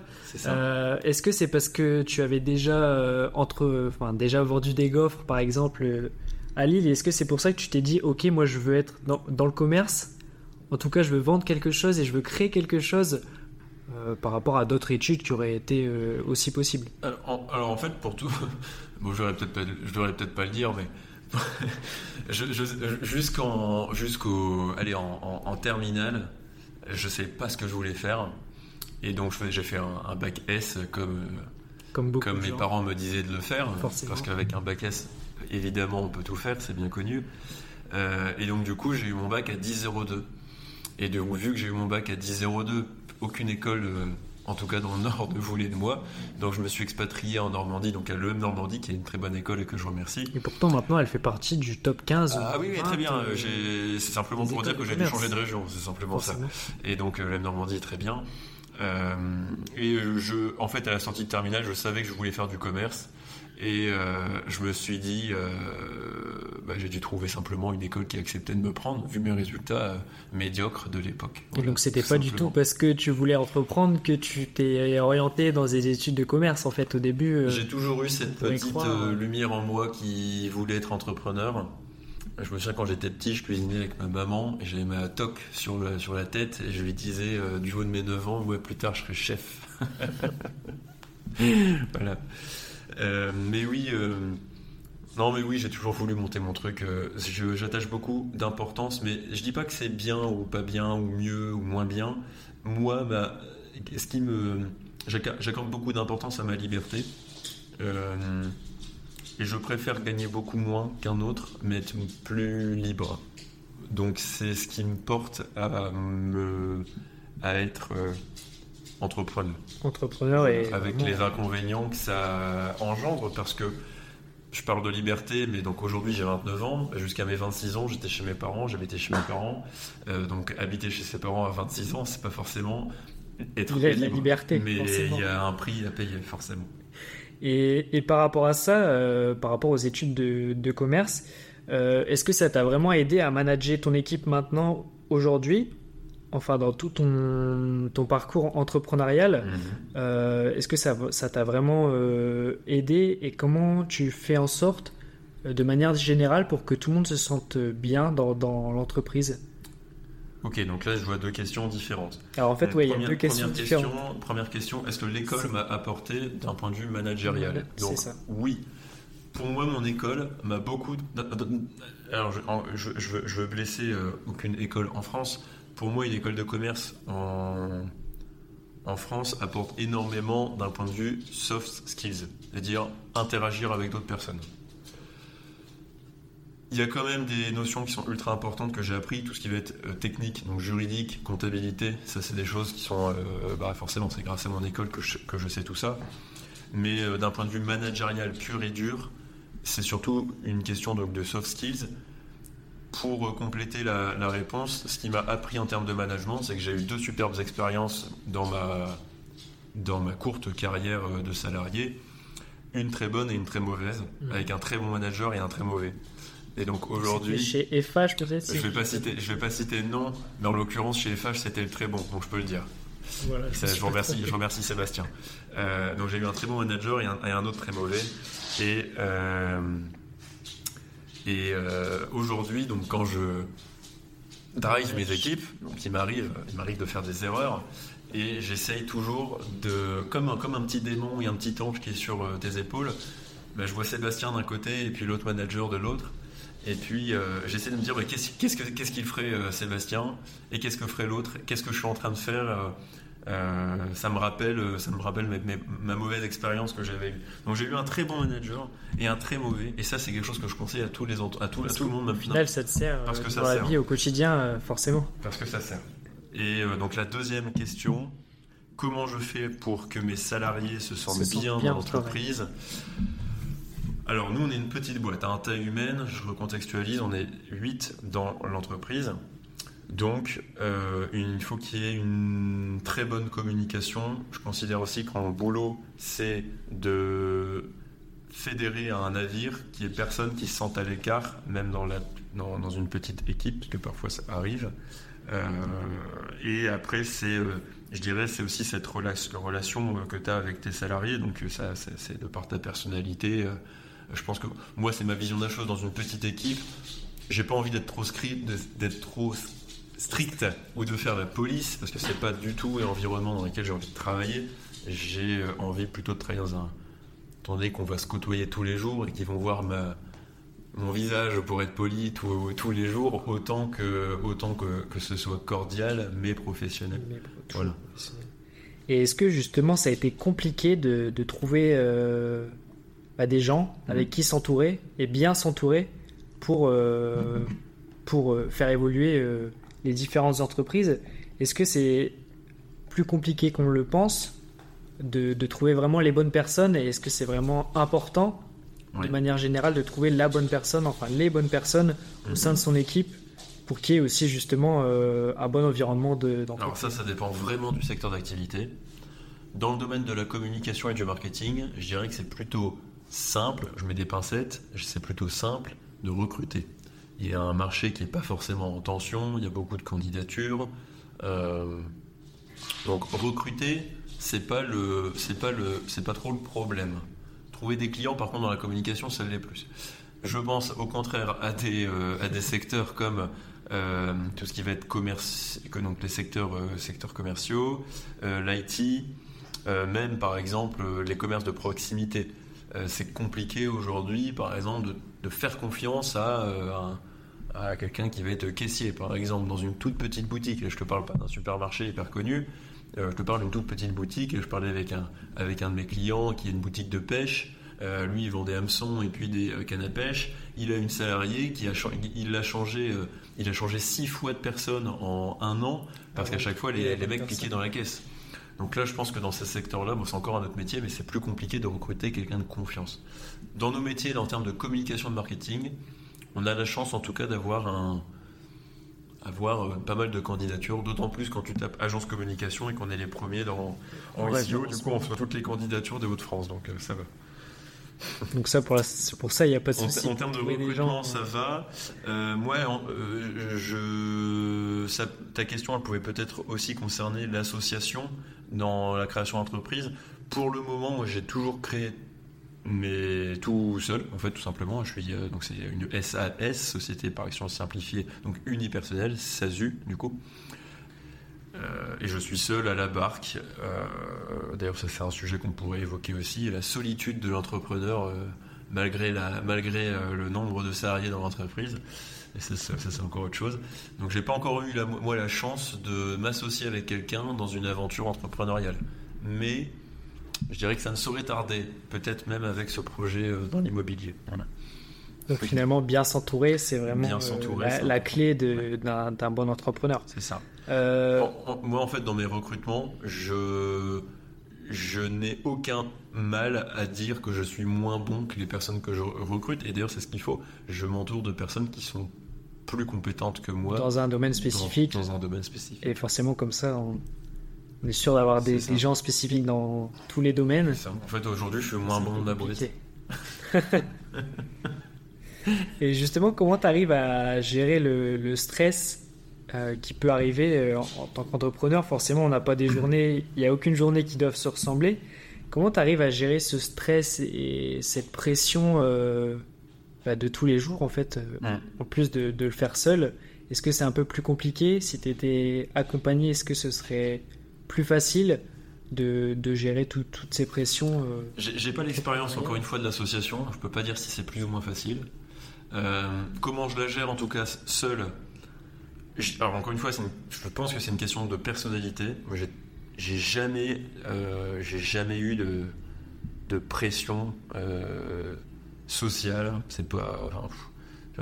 Euh, Est-ce que c'est parce que tu avais déjà, euh, entre, enfin, déjà vendu des gaufres, par exemple, euh, à Lille Est-ce que c'est pour ça que tu t'es dit, ok, moi je veux être dans, dans, le commerce En tout cas, je veux vendre quelque chose et je veux créer quelque chose par rapport à d'autres études qui auraient été aussi possibles? Alors en, alors en, fait, pour tout, [LAUGHS] bon, je ne devrais peut-être pas le dire, mais jusqu'en, jusqu'au, allez, en, en, terminale, je sais pas ce que je voulais faire. Et donc, j'ai fait un, bac S comme, comme, comme mes parents me disaient de le faire. Parce qu'avec un bac S, évidemment, on peut tout faire, c'est bien connu. Euh, et donc, du coup, j'ai eu mon bac à 10,02. Et donc, vu que j'ai eu mon bac à 10,02, aucune école euh, en tout cas dans le [LAUGHS] nord, ne voulait de moi. Donc je me suis expatrié en Normandie, donc à l'EM Normandie, qui est une très bonne école et que je remercie. Et pourtant maintenant elle fait partie du top 15. Ah oui, très bien. Euh, c'est simplement pour dire que j'ai dû changer de région, c'est simplement ça. Et donc euh, l'EM Normandie est très bien. Euh, et je, en fait, à la sortie de terminale, je savais que je voulais faire du commerce. Et euh, je me suis dit, euh, bah, j'ai dû trouver simplement une école qui acceptait de me prendre, vu mes résultats euh, médiocres de l'époque. et donc c'était pas du tout parce que tu voulais entreprendre que tu t'es orienté dans des études de commerce en fait au début. j'ai toujours eu cette petite lumière en moi qui voulait être entrepreneur. Je me souviens quand j'étais petit, je cuisinais avec ma maman et j'avais ma toque sur, sur la tête et je lui disais du haut de mes 9 ans, ouais, plus tard je serai chef. [LAUGHS] voilà. Euh, mais oui, euh, non, mais oui, j'ai toujours voulu monter mon truc. Euh, j'attache beaucoup d'importance, mais je dis pas que c'est bien ou pas bien ou mieux ou moins bien. Moi, ce qui me, j'accorde beaucoup d'importance à ma liberté. et je préfère gagner beaucoup moins qu'un autre, mais être plus libre. Donc c'est ce qui me porte à me, à être entrepreneur. Entrepreneur et. Avec les inconvénients que ça engendre, parce que je parle de liberté, mais donc aujourd'hui j'ai 29 ans. Jusqu'à mes 26 ans, j'étais chez mes parents, j'habitais chez mes parents. Euh, donc habiter chez ses parents à 26 ans, c'est pas forcément être il la liberté. Mais il y a un prix à payer, forcément. Et, et par rapport à ça, euh, par rapport aux études de, de commerce, euh, est-ce que ça t'a vraiment aidé à manager ton équipe maintenant, aujourd'hui? Enfin dans tout ton, ton parcours entrepreneurial, mhm. euh, est-ce que ça, ça t'a vraiment euh, aidé et comment tu fais en sorte de manière générale pour que tout le monde se sente bien dans, dans l'entreprise? Ok, donc là je vois deux questions différentes. Alors en fait, oui, il y a deux questions première différentes. Question, première question, est-ce que l'école m'a apporté d'un point de vue managérial? C'est ça. Oui. Pour moi, mon école m'a beaucoup. Alors, je, je, je, veux blesser euh, aucune école en France. Pour moi, une école de commerce en, France apporte énormément d'un point de vue soft skills, c'est-à-dire interagir avec d'autres personnes. Il y a quand même des notions qui sont ultra importantes que j'ai appris, tout ce qui va être euh, technique, donc juridique, comptabilité, ça c'est des choses qui sont, euh, bah forcément c'est grâce à mon école que je, sais tout ça, mais euh, d'un point de vue managérial pur et dur, c'est surtout une question de soft skills. Pour compléter la, la réponse, ce qui m'a appris en termes de management, c'est que j'ai eu deux superbes expériences dans ma, dans ma courte carrière de salarié, une très bonne et une très mauvaise, mmh. avec un très bon manager et un très mauvais. Et donc aujourd'hui. Chez FH peut-être Je vais pas citer, je vais pas citer nom, mais en l'occurrence chez FH c'était le très bon, donc je peux le dire. Voilà, je, vous remercie, je remercie Sébastien. Euh, donc j'ai eu un très bon manager et un, et un autre très mauvais. Et, euh, et euh, aujourd'hui, donc quand je drive mes équipes, donc il m'arrive, de faire des erreurs. Et j'essaye toujours de, comme un, petit démon et un petit ange qui est sur tes épaules, ben, je vois Sébastien d'un côté et puis l'autre manager de l'autre. Et puis euh, j'essaie de me dire qu'est-ce qu'est-ce qu'il ferait euh, Sébastien? Et qu'est-ce que ferait l'autre, qu'est-ce que je suis en train de faire. Euh, ça me rappelle, ça me rappelle ma mauvaise expérience que j'avais eue. Donc j'ai eu un très bon manager et un très mauvais. Et ça c'est quelque chose que je conseille à tous les à tout, à tout le monde. Au final, ça te sert parce que dans ça la vie au quotidien, forcément. Parce que ça sert. Et donc la deuxième question, comment je fais pour que mes salariés se sentent bien, bien, dans l'entreprise? Alors nous, on est une petite boîte, à hein, taille humaine, je recontextualise, on est 8 dans l'entreprise. Donc euh, il faut qu'il y ait une très bonne communication. Je considère aussi que mon boulot, c'est de fédérer un navire qui est personne qui se sente à l'écart, même dans, une petite équipe, parce que parfois ça arrive. Euh, et après, c'est, euh, je dirais, c'est aussi cette relation, que tu as avec tes salariés. Donc ça, c'est de par ta personnalité je pense que moi, c'est ma vision de la chose dans une petite équipe. J'ai pas envie d'être trop script, d'être trop strict ou de faire la police parce que c'est pas du tout l'environnement dans lequel j'ai envie de travailler. J'ai euh, envie plutôt de travailler dans un. Attendez qu'on va se côtoyer tous les jours et qu'ils vont voir ma, mon visage pour être poli tous les jours, autant que, autant que, que, ce soit cordial mais professionnel. voilà. Et est-ce que justement ça a été compliqué de, de trouver euh, à des gens avec qui s'entourer et bien s'entourer pour, euh, pour euh, faire évoluer les différentes entreprises. Est-ce que c'est plus compliqué qu'on le pense de, de, trouver vraiment les bonnes personnes et est-ce que c'est vraiment important de manière générale de trouver la bonne personne, enfin les bonnes personnes au sein de son équipe pour qu'il y ait aussi justement un bon environnement d'entreprise? Alors ça, ça dépend vraiment du secteur d'activité. Dans le domaine de la communication et du marketing, je dirais que c'est plutôt simple, je mets des pincettes, c'est plutôt simple de recruter. Il y a un marché qui n'est pas forcément en tension, il y a beaucoup de candidatures. Euh, donc recruter, c'est pas le, c'est pas le, c'est pas trop le problème. Trouver des clients, par contre, dans la communication, ça l'est plus. Je pense au contraire à des, euh, à des secteurs comme euh, tout ce qui va être commerce, donc les secteurs, secteurs commerciaux, l'IT, même par exemple les commerces de proximité. C'est compliqué aujourd'hui, par exemple, de, faire confiance à, à quelqu'un qui va être caissier, par exemple, dans une toute petite boutique. je ne te parle pas d'un supermarché hyper connu, euh, je te parle d'une toute petite boutique. Je parlais avec un, avec un de mes clients qui est une boutique de pêche. lui, il vend des hameçons et puis des cannes à pêche. Il a une salariée qui a, il a changé, il a changé six fois de personnes en un an parce ah qu'à chaque fois les, les mecs piquaient dans la caisse. Donc là, je pense que dans ces secteurs-là, bon, c'est encore un autre métier, mais c'est plus compliqué de recruter quelqu'un de confiance. Dans nos métiers, en termes de communication de marketing, on a la chance en tout cas d'avoir un, avoir euh, pas mal de candidatures, d'autant plus quand tu tapes agence communication et qu'on est les premiers dans, en SEO. Du coup, on fait toutes les candidatures de Hauts-de-France, donc euh, ça va. Donc ça pour, pour ça il n'y a pas de souci. En, termes de recrutement ça va. Euh, moi je, ta question elle pouvait peut-être aussi concerner l'association dans la création d'entreprise. Pour le moment, moi, j'ai toujours créé mais tout seul, en fait, tout simplement. Je suis donc c'est une SAS, Société par Action Simplifiée, donc unipersonnelle, SASU du coup. et je suis seul à la barque. D'ailleurs, ça c'est un sujet qu'on pourrait évoquer aussi, la solitude de l'entrepreneur malgré, la, malgré le nombre de salariés dans l'entreprise. Et ça, c'est encore autre chose. Donc j'ai pas encore eu moi la chance de m'associer avec quelqu'un dans une aventure entrepreneuriale. Mais je dirais que ça ne saurait tarder, peut-être même avec ce projet euh, dans l'immobilier. Donc finalement, bien s'entourer, c'est vraiment euh, la, clé d'un bon entrepreneur. C'est ça. Euh, moi, en fait, dans mes recrutements, je, je n'ai aucun mal à dire que je suis moins bon que les personnes que je recrute. Et d'ailleurs, c'est ce qu'il faut. Je m'entoure de personnes qui sont plus compétentes que moi. Dans un domaine spécifique. Dans, un domaine spécifique. Et forcément, comme ça, on, est sûr d'avoir des, gens spécifiques dans tous les domaines. En fait, aujourd'hui, je suis moins bon d'abréger. [LAUGHS] Et justement, comment tu arrives à gérer le, stress euh, qui peut arriver euh, en, tant qu'entrepreneur? Forcément, on n'a pas des [CLEARS THROAT] journées, il n'y a aucune journée qui doivent se ressembler. Comment tu arrives à gérer ce stress et cette pression euh, bah, de tous les jours, en fait, en plus de, le faire seul? Est-ce que c'est un peu plus compliqué? Si tu étais accompagné, est-ce que ce serait plus facile de, gérer toutes ces pressions euh, J'ai pas l'expérience, encore une fois, de l'association. Je peux pas dire si c'est plus ou moins facile. Euh, comment je la gère, en tout cas, seul Alors, encore une fois, je pense que c'est une question de personnalité. J'ai jamais, j'ai jamais eu de, de pression social. C'est pas.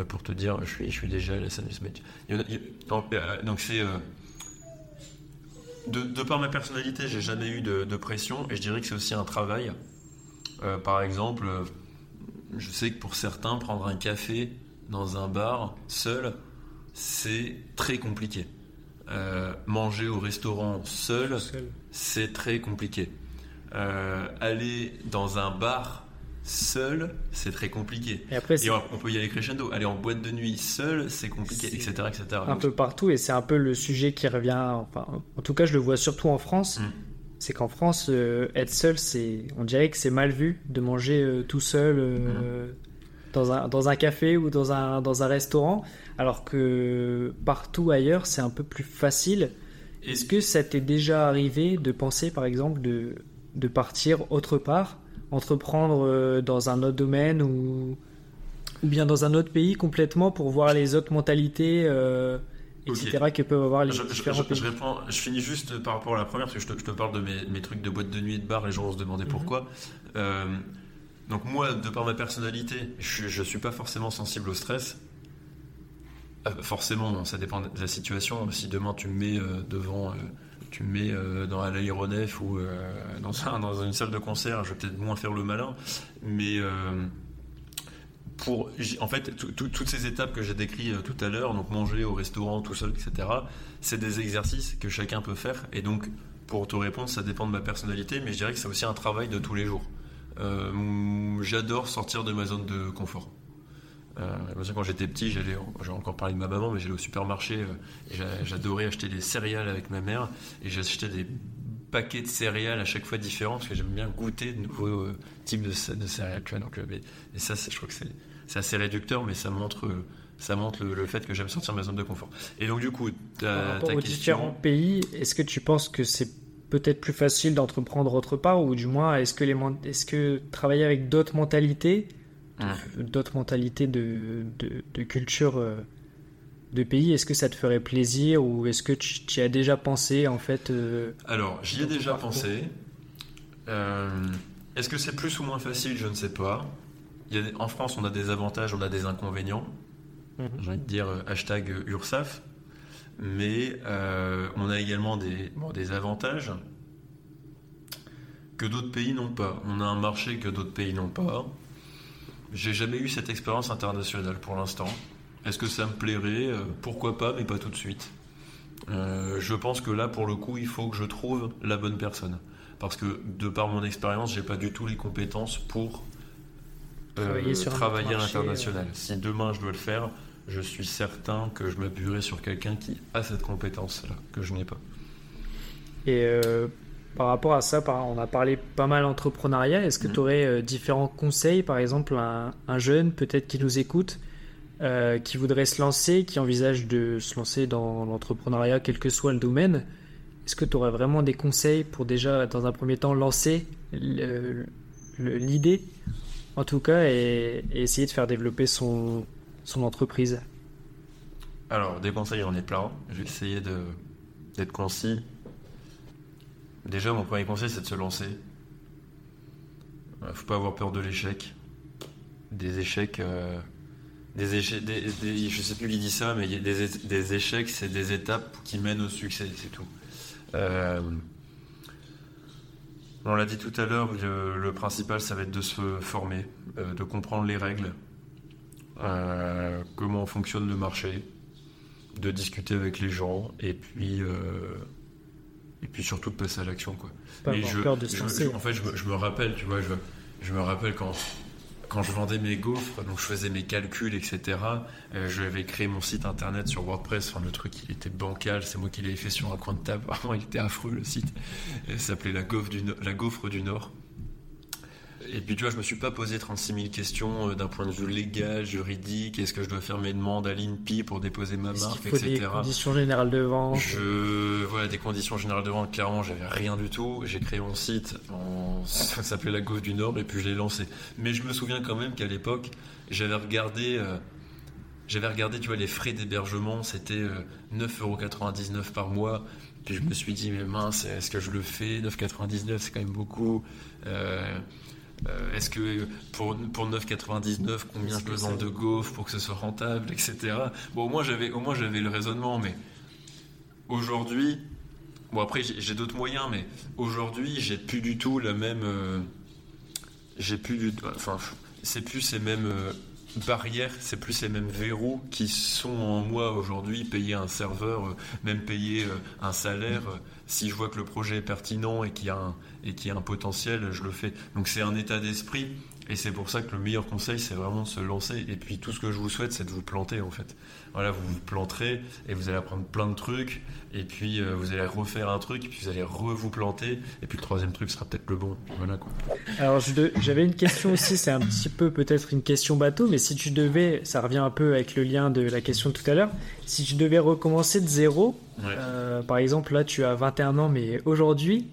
pour te dire, je suis, je suis déjà à la scène Donc, c'est. Euh, de, par ma personnalité, j'ai jamais eu de, pression et je dirais que c'est aussi un travail. Euh, par exemple, je sais que pour certains, prendre un café dans un bar seul, c'est très compliqué. Euh, manger au restaurant seul, c'est très compliqué. aller dans un bar seul, c'est très compliqué. Et après, on peut y aller crescendo. Aller en boîte de nuit seul, c'est compliqué, etc., etc. Un peu partout, et c'est un peu le sujet qui revient. Enfin, en tout cas, je le vois surtout en France. Mm. C'est qu'en France, euh, être seul, c'est, on dirait que c'est mal vu de manger euh, tout seul euh, mm. dans, un, dans un café ou dans un, dans un restaurant, alors que partout ailleurs, c'est un peu plus facile. Est-ce que ça t'est déjà arrivé de penser, par exemple, de, de partir autre part entreprendre euh, dans un autre domaine ou, ou bien dans un autre pays complètement pour voir les autres mentalités, euh, etc. que peuvent avoir les je, différents pays. Je, finis juste par rapport à la première, parce que je te, parle de mes, trucs de boîte de nuit et de bar, les gens vont se demander mhm. pourquoi. Euh, donc moi, de par ma personnalité, je ne suis pas forcément sensible au stress. forcément, ça dépend de la situation. Si demain tu me mets devant tu me mets euh, dans l'aéronef ou euh, dans, une salle de concert, je vais peut-être moins faire le malin, mais euh, pour, en fait, toutes ces étapes que j'ai décrites tout à l'heure, donc manger au restaurant tout seul, etc., c'est des exercices que chacun peut faire, et donc pour te répondre, ça dépend de ma personnalité, mais je dirais que c'est aussi un travail de tous les jours. J'adore sortir de ma zone de confort. Euh, quand j'étais petit, j'allais, j'ai encore parlé de ma maman, mais j'allais au supermarché euh, et j'adorais acheter des céréales avec ma mère et j'achetais des paquets de céréales à chaque fois différents parce que j'aime bien goûter de nouveaux euh, types de, céréales. Donc, et ça, je crois que c'est, assez réducteur, mais ça montre ça montre le, fait que j'aime sortir de ma zone de confort. Et donc, du coup, ta, ta aux différents pays, est-ce que tu penses que c'est peut-être plus facile d'entreprendre autre part, ou du moins, est-ce que, les, est-ce que travailler avec d'autres mentalités d'autres mentalités de, de, culture euh, de pays, est-ce que ça te ferait plaisir ou est-ce que tu, y as déjà pensé en fait euh, Alors, j'y ai déjà pensé. Euh, est-ce que c'est plus ou moins facile? Je ne sais pas. Il y en France, on a des avantages, on a des inconvénients. Mhm. J'ai envie de dire hashtag URSAF. Mais on a également des, des avantages que d'autres pays n'ont pas. On a un marché que d'autres pays n'ont pas. J'ai jamais eu cette expérience internationale pour l'instant. Est-ce que ça me plairait? Euh, Pourquoi pas, mais pas tout de suite. Euh, je pense que là, pour le coup, il faut que je trouve la bonne personne. Parce que de par mon expérience, j'ai pas du tout les compétences pour euh, travailler, à l'international. Si demain je dois le faire, je suis certain que je m'appuierai sur quelqu'un qui a cette compétence-là, que je n'ai pas. Et par rapport à ça, on a parlé pas mal d'entrepreneuriat. Est-ce que mm. tu aurais euh, différents conseils, par exemple, un, un jeune peut-être qui nous écoute, euh, qui voudrait se lancer, qui envisage de se lancer dans l'entrepreneuriat, quel que soit le domaine? Est-ce que tu aurais vraiment des conseils pour déjà, dans un premier temps, lancer l'idée, en tout cas, et, essayer de faire développer son, son entreprise? Alors, des conseils, on est plein. Je vais essayer d'être concis Déjà, mon premier conseil, c'est de se lancer. Faut pas avoir peur de l'échec. Des échecs. Euh, des échecs je sais plus qui dit ça, mais des, échecs, c'est des étapes qui mènent au succès, c'est tout. Euh, on l'a dit tout à l'heure, le, principal, ça va être de se former, euh, de comprendre les règles, comment fonctionne le marché, de discuter avec les gens, et puis et puis surtout de passer à l'action quoi. Pas je, peur de se en fait, je me, rappelle, tu vois, je, je me rappelle quand quand je vendais mes gaufres, donc je faisais mes calculs, etc. Euh, je avais créé mon site internet sur WordPress. Enfin, le truc, il était bancal. C'est moi qui l'avais fait sur un coin de table. [LAUGHS] Vraiment, il était affreux le site. Il s'appelait la, la gaufre du Nord. Et puis tu vois, je me suis pas posé 36 000 questions euh, d'un point de vue légal, juridique. Est-ce que je dois faire mes demandes à l'INPI pour déposer ma marque, etc. Des conditions générales de vente? Je, voilà, des conditions générales de vente. Clairement, j'avais rien du tout. J'ai créé mon site. Ça s'appelait La Gauche du Nord et puis je l'ai lancé. Mais je me souviens quand même qu'à l'époque, j'avais regardé. Euh, j'avais regardé, tu vois, les frais d'hébergement, c'était 9,99€ euh, par mois. Puis je me suis dit, mais mince, est-ce que je le fais? 9,99€, c'est quand même beaucoup. Euh, est-ce que pour, pour 9,99, combien je besoin de gaufres pour que ce soit rentable, etc. Bon, au moins j'avais, au moins j'avais le raisonnement, mais aujourd'hui, bon après j'ai d'autres moyens, mais aujourd'hui j'ai plus du tout la même, euh, j'ai plus du, enfin c'est plus ces mêmes euh, barrières, c'est plus ces mêmes verrous qui sont en moi aujourd'hui. Payer un serveur, même payer un salaire si je vois que le projet est pertinent et qu'il y a un, et qu'il y a un potentiel, je le fais. Donc c'est un état d'esprit et c'est pour ça que le meilleur conseil, c'est vraiment de se lancer. Et puis tout ce que je vous souhaite, c'est de vous planter en fait. Voilà, vous vous planterez et vous allez apprendre plein de trucs. Et puis euh, vous allez refaire un truc, et puis vous allez re-vous planter. Et puis le troisième truc sera peut-être le bon. Voilà quoi. Alors j'avais une question aussi, c'est un petit peu peut-être une question bateau, mais si tu devais, ça revient un peu avec le lien de la question de tout à l'heure, si tu devais recommencer de zéro, euh, par exemple là tu as 21 ans, mais aujourd'hui,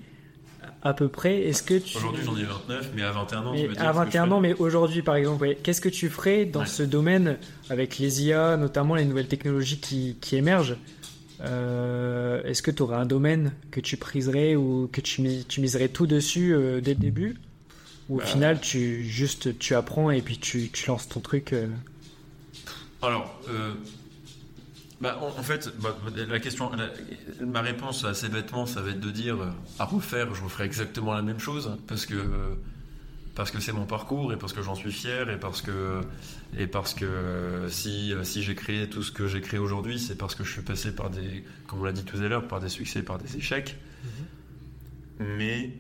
à peu près. Est-ce que tu... Aujourd'hui, j'en ai 29, mais à 21 ans, tu À 21 ans, mais aujourd'hui, par exemple, qu'est-ce que tu ferais dans ce domaine avec les IA, notamment les nouvelles technologies qui, qui émergent euh, Est-ce que tu aurais un domaine que tu priserais ou que tu, tu miserais tout dessus euh, dès le début Ou au bah. final, tu juste tu apprends et puis tu, tu lances ton truc euh? Alors, bah, en, fait, bah, la question, ma réponse assez bêtement, ça va être de dire euh, à refaire, je referai exactement la même chose parce que parce que c'est mon parcours et parce que j'en suis fier et parce que et parce que si si j'ai créé tout ce que j'ai créé aujourd'hui, c'est parce que je suis passé par des, comme on l'a dit tout à l'heure, par des succès, par des échecs. Mm-hmm. Mais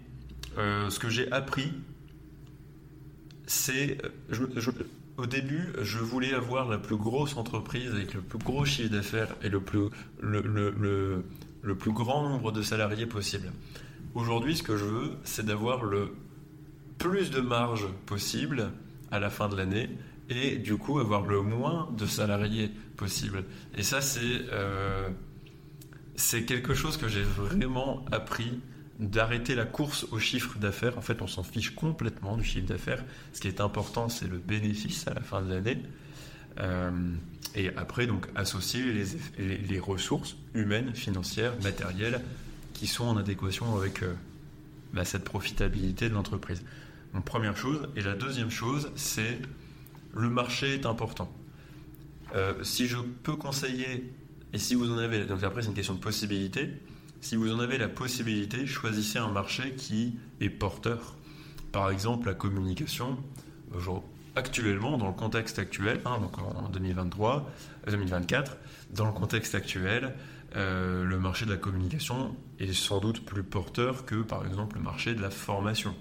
euh, ce que j'ai appris, c'est je, au début, je voulais avoir la plus grosse entreprise avec le plus gros chiffre d'affaires et le plus, le, le, le, plus grand nombre de salariés possible. Aujourd'hui, ce que je veux, c'est d'avoir le plus de marge possible à la fin de l'année et du coup avoir le moins de salariés possible. Et ça, c'est euh, c'est quelque chose que j'ai vraiment appris d'arrêter la course au chiffre d'affaires. En fait, on s'en fiche complètement du chiffre d'affaires. Ce qui est important, c'est le bénéfice à la fin de l'année. Euh, et après, donc, associer les, ressources humaines, financières, matérielles, qui sont en adéquation avec euh, bah, cette profitabilité de l'entreprise. Donc, première chose. Et la deuxième chose, c'est le marché est important. Euh, si je peux conseiller, et si vous en avez, donc après c'est une question de possibilité, si vous en avez la possibilité, choisissez un marché qui est porteur. Par exemple, la communication. Actuellement, dans le contexte actuel, hein, donc en 2023, 2024, euh, dans le contexte actuel, euh, le marché de la communication est sans doute plus porteur que, par exemple, le marché de la formation.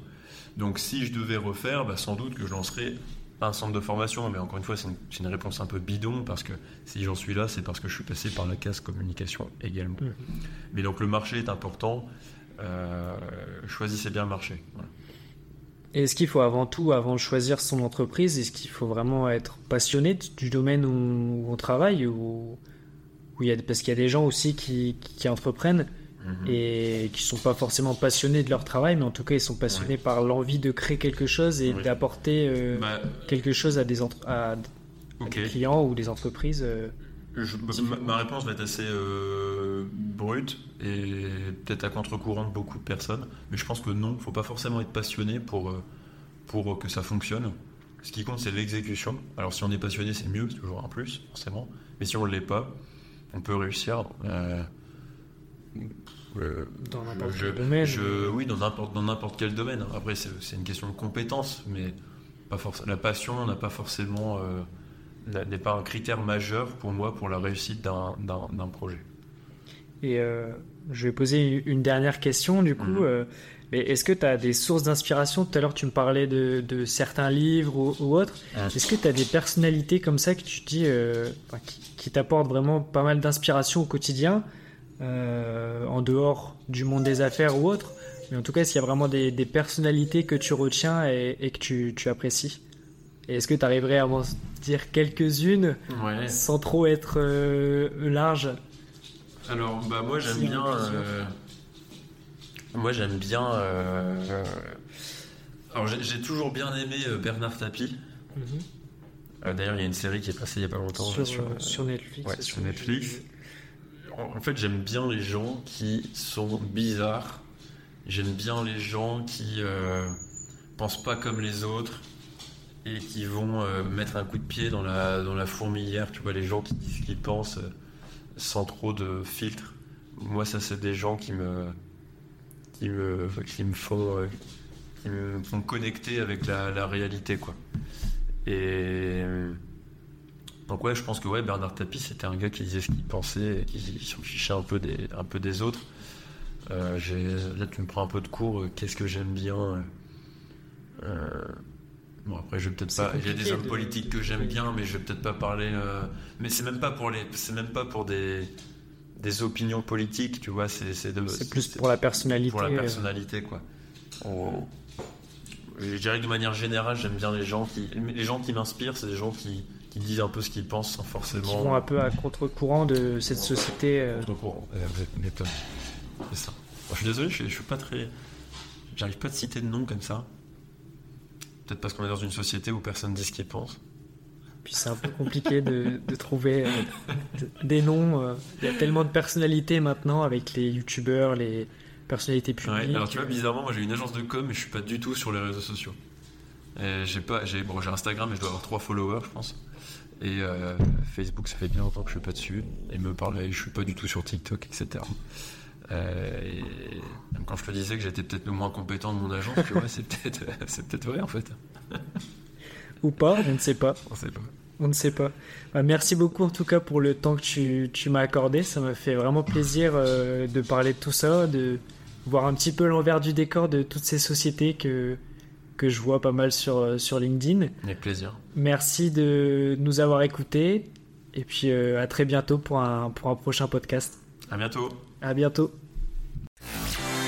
Donc, si je devais refaire, bah, sans doute que je lancerais un centre de formation, mais encore une fois, c'est une, réponse un peu bidon parce que si j'en suis là, c'est parce que je suis passé par la case communication également. Mmh. Mais donc le marché est important. choisissez bien le marché. Est-ce qu'il faut avant tout, avant de choisir son entreprise, est-ce qu'il faut vraiment être passionné du domaine où, on travaille ou, il y a, Parce qu'il y a des gens aussi qui, entreprennent mhm. et qui sont pas forcément passionnés de leur travail, mais en tout cas ils sont passionnés par l'envie de créer quelque chose et d'apporter euh, bah, quelque chose à des, à, clients ou des entreprises. Euh, ma, réponse va être assez euh, brute et peut-être à contre-courant de beaucoup de personnes, mais je pense que non, il ne faut pas forcément être passionné pour, pour que ça fonctionne. Ce qui compte, c'est l'exécution. Alors si on est passionné, c'est mieux, c'est toujours un plus, forcément. Mais si on ne l'est pas, on peut réussir. Euh, dans n'importe quel domaine. oui, dans n'importe, dans n'importe quel domaine. Après, c'est, une question de compétence, mais pas la passion n'a pas forcément n'est pas un critère majeur pour moi pour la réussite d'un projet. Et euh, je vais poser une dernière question du coup. Mhm. Euh, est-ce que tu as des sources d'inspiration? Tout à l'heure, tu me parlais de, certains livres ou, autres. Est-ce que tu as des personnalités comme ça que tu dis euh, qui, t'apportent vraiment pas mal d'inspiration au quotidien, en dehors du monde des affaires ou autre Mais en tout cas, s'il y a vraiment des, personnalités que tu retiens et, que tu, tu apprécies est-ce que tu arriverais à m'en dire quelques-unes sans trop être euh, large? Alors, bah, moi j'aime bien. Euh, moi j'aime bien. Euh, alors j'ai toujours bien aimé Bernard Tapie. Mhm. D'ailleurs, il y a une série qui est passée il n'y a pas longtemps sur, Netflix. sur Netflix. En fait, j'aime bien les gens qui sont bizarres. J'aime bien les gens qui pensent pas comme les autres et qui vont euh, mettre un coup de pied dans la, dans la fourmilière. Tu vois, les gens qui disent ce qu'ils pensent euh, sans trop de filtres. Moi, ça, c'est des gens qui me, qui me, qui me font, euh, qui me font connecter avec la, la, réalité, quoi. Et donc ouais, je pense que ouais, Bernard Tapie, c'était un gars qui disait ce qu'il pensait, et qui s'en fichait un peu des, un peu des autres. là, tu me prends un peu de cours. Qu'est-ce que j'aime bien Bon après je vais peut-être pas. Il y a des hommes politiques que j'aime bien, mais je vais peut-être pas parler. Euh, mais c'est même pas pour les. C'est même pas pour des des opinions politiques, tu vois. C'est c'est plus pour la personnalité. Pour la euh. personnalité quoi. Je dirais que de manière générale, j'aime bien les gens qui les gens qui m'inspirent, c'est des gens qui, qui disent un peu ce qu'ils pensent sans forcément. Qui vont un peu à contre-courant de cette société. Euh. Contre-courant. C'est ça. je suis désolé, je, je suis pas très. J'arrive pas à citer de nom comme ça. Peut-être parce qu'on est dans une société où personne dit ce qu'il pense. Puis c'est un peu compliqué de, trouver euh, des noms. Euh. Il y a tellement de personnalités maintenant avec les youtubeurs, les personnalités publiques. alors tu vois, bizarrement, moi j'ai une agence de com et je suis pas du tout sur les réseaux sociaux. J'ai pas, j'ai bon, j'ai Instagram et je dois avoir trois followers, je pense. Et euh, Facebook, ça fait bien longtemps que je suis pas dessus. Et me parler, je suis pas du tout sur TikTok, etc. Euh, et même quand je te disais que j'étais peut-être le moins compétent de mon agence, tu vois, [LAUGHS] c'est peut-être, c'est peut-être vrai en fait. Ou pas, on ne sait pas. On sait pas. On ne sait pas. Bah, merci beaucoup en tout cas pour le temps que tu, tu m'as accordé. Ça m'a fait vraiment plaisir euh, de parler de tout ça, de voir un petit peu l'envers du décor de toutes ces sociétés que, que je vois pas mal sur, euh, sur LinkedIn. Avec plaisir. Merci de nous avoir écoutés. Et puis à très bientôt pour un, pour un prochain podcast. À bientôt. À bientôt.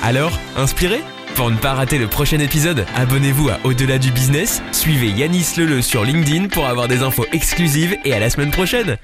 Alors, inspiré? Pour ne pas rater le prochain épisode, abonnez-vous à Au-delà du business, suivez Yanis Leleu sur LinkedIn pour avoir des infos exclusives et à la semaine prochaine